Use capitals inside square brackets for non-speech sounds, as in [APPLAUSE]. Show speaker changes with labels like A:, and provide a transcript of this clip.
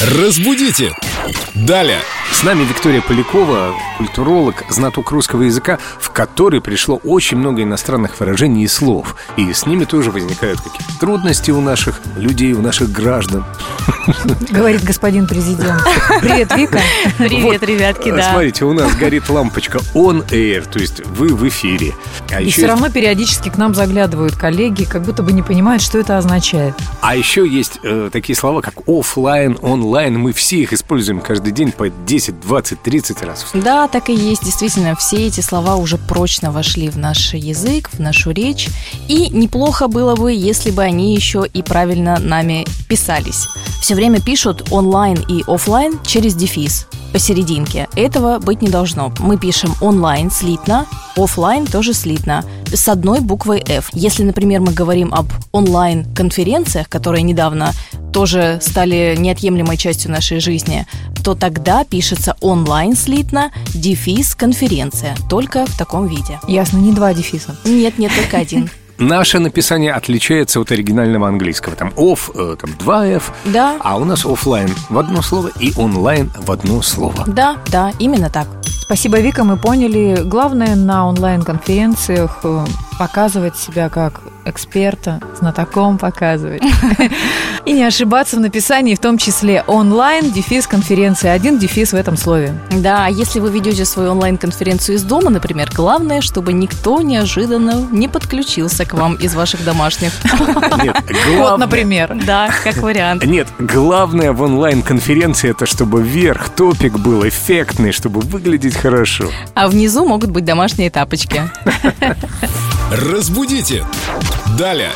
A: Разбудите! Далее!
B: С нами Виктория Полякова, культуролог, знаток русского языка, в который пришло очень много иностранных выражений и слов. И с ними тоже возникают какие-то трудности у наших людей, у наших граждан. [LAUGHS]
C: Говорит господин президент. Привет, Вика.
D: Привет, ребятки, да.
B: Смотрите, у нас горит лампочка on air, то есть вы в эфире.
C: А и все есть... равно периодически к нам заглядывают коллеги, как будто бы не понимают, что это означает.
B: А еще есть э, такие слова, как офлайн, онлайн. Мы все их используем каждый день по 10, 20, 30 раз.
D: Да, так и есть. Действительно, все эти слова уже прочно вошли в наш язык, в нашу речь. И неплохо было бы, если бы они еще и правильно нами писались. Все время пишут онлайн и офлайн через дефис посерединке. Этого быть не должно. Мы пишем онлайн слитно, офлайн тоже слитно, с одной буквой F. Если, например, мы говорим об онлайн-конференциях, которые недавно тоже стали неотъемлемой частью нашей жизни, то тогда пишется онлайн слитно, дефис конференция, только в таком виде.
C: Ясно, не два дефиса.
D: Нет, нет, только один.
B: Наше написание отличается от оригинального английского. Там off, э, там 2F,
D: да.
B: а у нас офлайн в одно слово и онлайн в одно слово.
D: Да, да, именно так.
C: Спасибо, Вика, мы поняли. Главное на онлайн-конференциях э, показывать себя как эксперта, знатоком показывать. [LAUGHS] И не ошибаться в написании, в том числе онлайн, дефис конференции. Один дефис в этом слове.
D: Да, а если вы ведете свою онлайн-конференцию из дома, например, главное, чтобы никто неожиданно не подключился к вам из ваших домашних. [LAUGHS]
B: Нет,
C: Вот, например.
D: Да, как вариант.
B: Нет, главное в онлайн-конференции это чтобы вверх топик был эффектный, чтобы выглядеть хорошо.
D: А внизу могут быть домашние тапочки. [LAUGHS]
A: Разбудите! Далее!